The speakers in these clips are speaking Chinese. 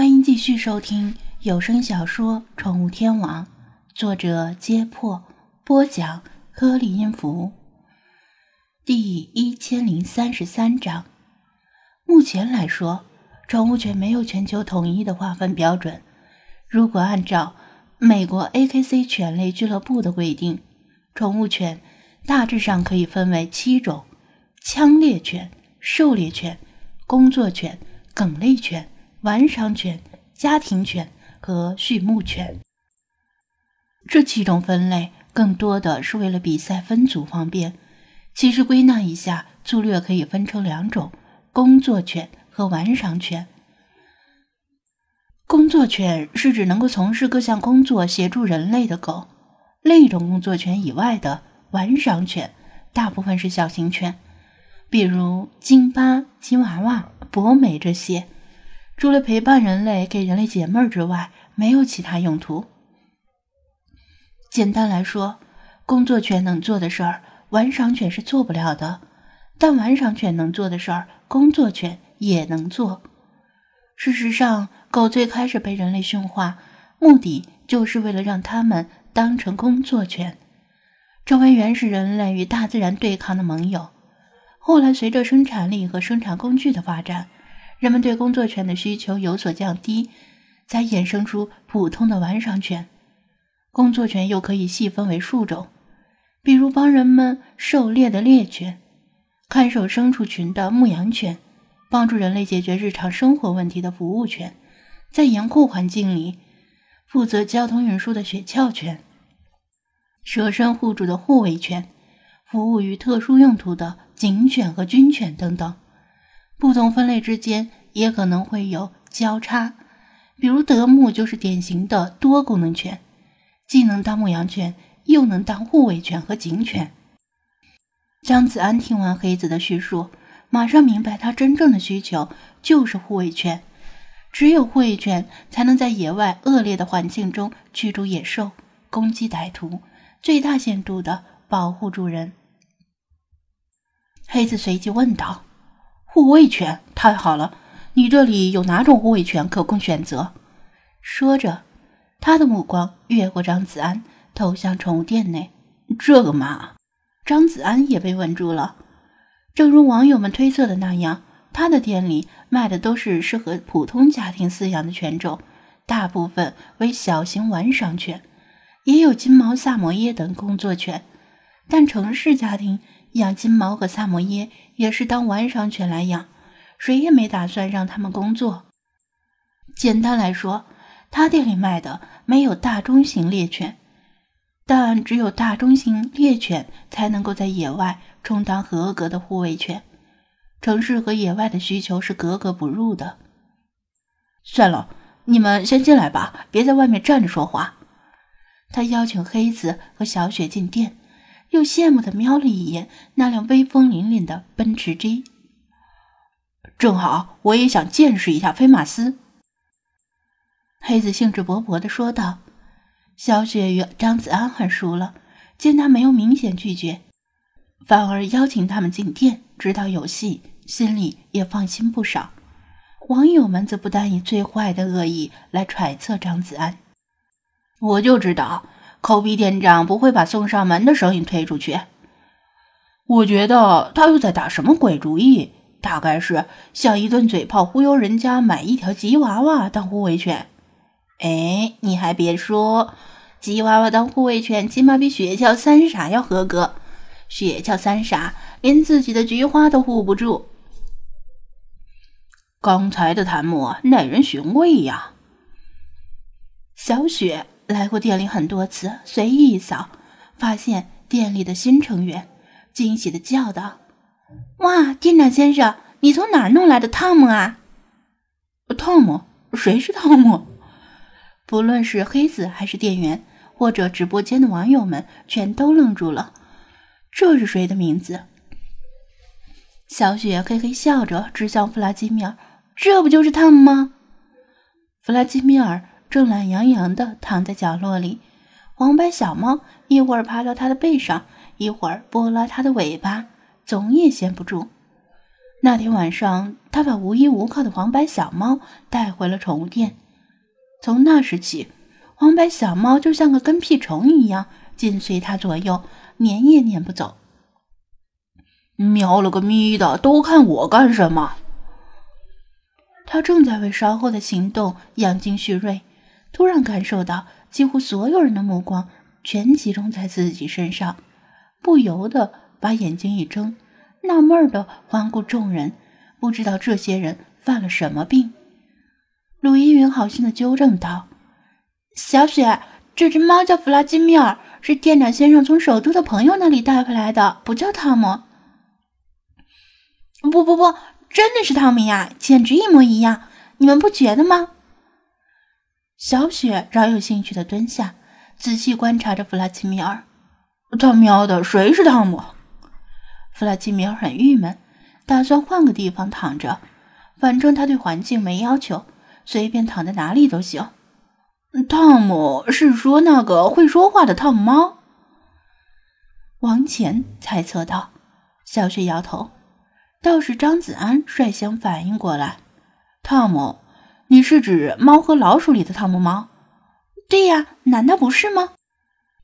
欢迎继续收听有声小说《宠物天王》，作者：揭破，播讲：颗粒音符。第一千零三十三章。目前来说，宠物犬没有全球统一的划分标准。如果按照美国 AKC 犬类俱乐部的规定，宠物犬大致上可以分为七种：枪猎犬、狩猎犬、工作犬、梗类犬。玩赏犬、家庭犬和畜牧犬，这七种分类更多的是为了比赛分组方便。其实归纳一下，粗略可以分成两种：工作犬和玩赏犬。工作犬是指能够从事各项工作、协助人类的狗；另一种工作犬以外的玩赏犬，大部分是小型犬，比如金巴、吉娃娃、博美这些。除了陪伴人类、给人类解闷儿之外，没有其他用途。简单来说，工作犬能做的事儿，玩赏犬是做不了的；但玩赏犬能做的事儿，工作犬也能做。事实上，狗最开始被人类驯化，目的就是为了让它们当成工作犬，成为原始人类与大自然对抗的盟友。后来，随着生产力和生产工具的发展，人们对工作犬的需求有所降低，才衍生出普通的玩赏犬。工作犬又可以细分为数种，比如帮人们狩猎的猎犬，看守牲畜群的牧羊犬，帮助人类解决日常生活问题的服务犬，在严酷环境里负责交通运输的雪橇犬，舍身护主的护卫犬，服务于特殊用途的警犬和军犬等等。不同分类之间也可能会有交叉，比如德牧就是典型的多功能犬，既能当牧羊犬，又能当护卫犬和警犬。张子安听完黑子的叙述，马上明白他真正的需求就是护卫犬，只有护卫犬才能在野外恶劣的环境中驱逐野兽、攻击歹徒，最大限度的保护主人。黑子随即问道。护卫犬太好了，你这里有哪种护卫犬可供选择？说着，他的目光越过张子安，投向宠物店内。这个嘛，张子安也被问住了。正如网友们推测的那样，他的店里卖的都是适合普通家庭饲养的犬种，大部分为小型玩赏犬，也有金毛、萨摩耶等工作犬，但城市家庭。养金毛和萨摩耶也是当玩赏犬来养，谁也没打算让他们工作。简单来说，他店里卖的没有大中型猎犬，但只有大中型猎犬才能够在野外充当合格的护卫犬。城市和野外的需求是格格不入的。算了，你们先进来吧，别在外面站着说话。他邀请黑子和小雪进店。又羡慕的瞄了一眼那辆威风凛凛的奔驰 G，正好我也想见识一下飞马斯。黑子兴致勃勃的说道。小雪与张子安很熟了，见他没有明显拒绝，反而邀请他们进店，知道有戏，心里也放心不少。网友们则不但以最坏的恶意来揣测张子安，我就知道。抠鼻店长不会把送上门的生意推出去。我觉得他又在打什么鬼主意？大概是想一顿嘴炮忽悠人家买一条吉娃娃当护卫犬。哎，你还别说，吉娃娃当护卫犬起码比雪橇三傻要合格。雪橇三傻连自己的菊花都护不住。刚才的弹幕耐人寻味呀，小雪。来过店里很多次，随意一扫，发现店里的新成员，惊喜的叫道：“哇，店长先生，你从哪儿弄来的汤姆啊？”“汤姆？谁是汤姆？”不论是黑子还是店员，或者直播间的网友们，全都愣住了。这是谁的名字？小雪嘿嘿笑着指向弗拉基米尔：“这不就是汤姆吗？”弗拉基米尔。正懒洋洋地躺在角落里，黄白小猫一会儿爬到他的背上，一会儿拨拉他的尾巴，总也闲不住。那天晚上，他把无依无靠的黄白小猫带回了宠物店。从那时起，黄白小猫就像个跟屁虫一样，紧随他左右，撵也撵不走。喵了个咪的，都看我干什么？他正在为稍后的行动养精蓄锐，突然感受到几乎所有人的目光全集中在自己身上，不由得把眼睛一睁。纳闷的环顾众人，不知道这些人犯了什么病。鲁依云好心的纠正道：“小雪，这只猫叫弗拉基米尔，是店长先生从首都的朋友那里带回来的，不叫汤姆。”“不不不，真的是汤姆呀，简直一模一样，你们不觉得吗？”小雪饶有兴趣的蹲下，仔细观察着弗拉基米尔。“他喵的，谁是汤姆？”弗拉基米尔很郁闷，打算换个地方躺着。反正他对环境没要求，随便躺在哪里都行。汤姆是说那个会说话的汤姆猫？王乾猜测道。小雪摇头。倒是张子安率先反应过来：“汤姆，你是指《猫和老鼠》里的汤姆猫？”“对呀，难道不是吗？”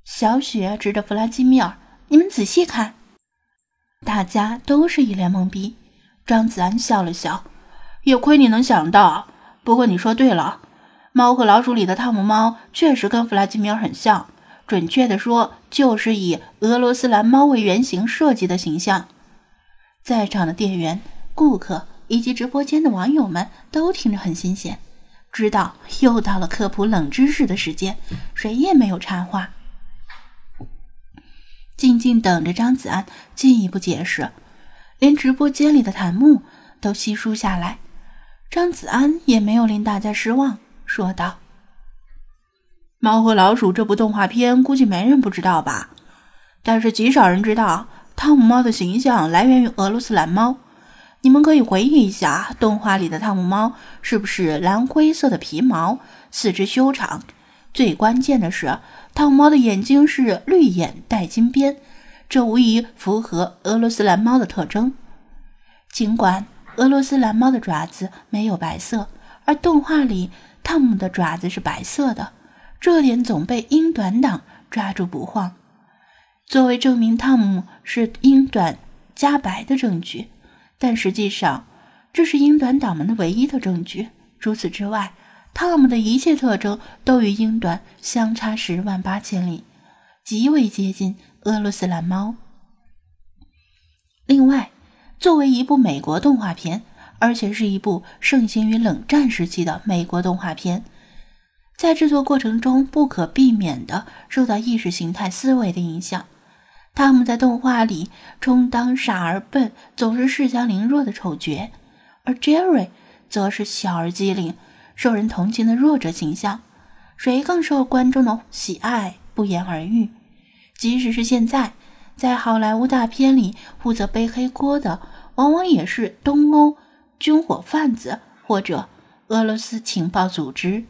小雪指着弗拉基米尔：“你们仔细看。”大家都是一脸懵逼。张子安笑了笑：“也亏你能想到。不过你说对了，《猫和老鼠》里的汤姆猫确实跟弗拉基米尔很像，准确的说，就是以俄罗斯蓝猫为原型设计的形象。”在场的店员、顾客以及直播间的网友们都听着很新鲜，知道又到了科普冷知识的时间，谁也没有插话。静静等着张子安进一步解释，连直播间里的弹幕都稀疏下来。张子安也没有令大家失望，说道：“猫和老鼠这部动画片估计没人不知道吧？但是极少人知道，汤姆猫的形象来源于俄罗斯蓝猫。你们可以回忆一下，动画里的汤姆猫是不是蓝灰色的皮毛，四肢修长？最关键的是。”汤姆猫的眼睛是绿眼带金边，这无疑符合俄罗斯蓝猫的特征。尽管俄罗斯蓝猫的爪子没有白色，而动画里汤姆的爪子是白色的，这点总被英短党抓住不放，作为证明汤姆是英短加白的证据。但实际上，这是英短党们的唯一的证据。除此之外，汤姆的一切特征都与英短相差十万八千里，极为接近俄罗斯蓝猫。另外，作为一部美国动画片，而且是一部盛行于冷战时期的美国动画片，在制作过程中不可避免地受到意识形态思维的影响。汤姆在动画里充当傻而笨、总是恃强凌弱的丑角，而 Jerry 则是小而机灵。受人同情的弱者形象，谁更受观众的喜爱不言而喻。即使是现在，在好莱坞大片里负责背黑锅的，往往也是东欧军火贩子或者俄罗斯情报组织。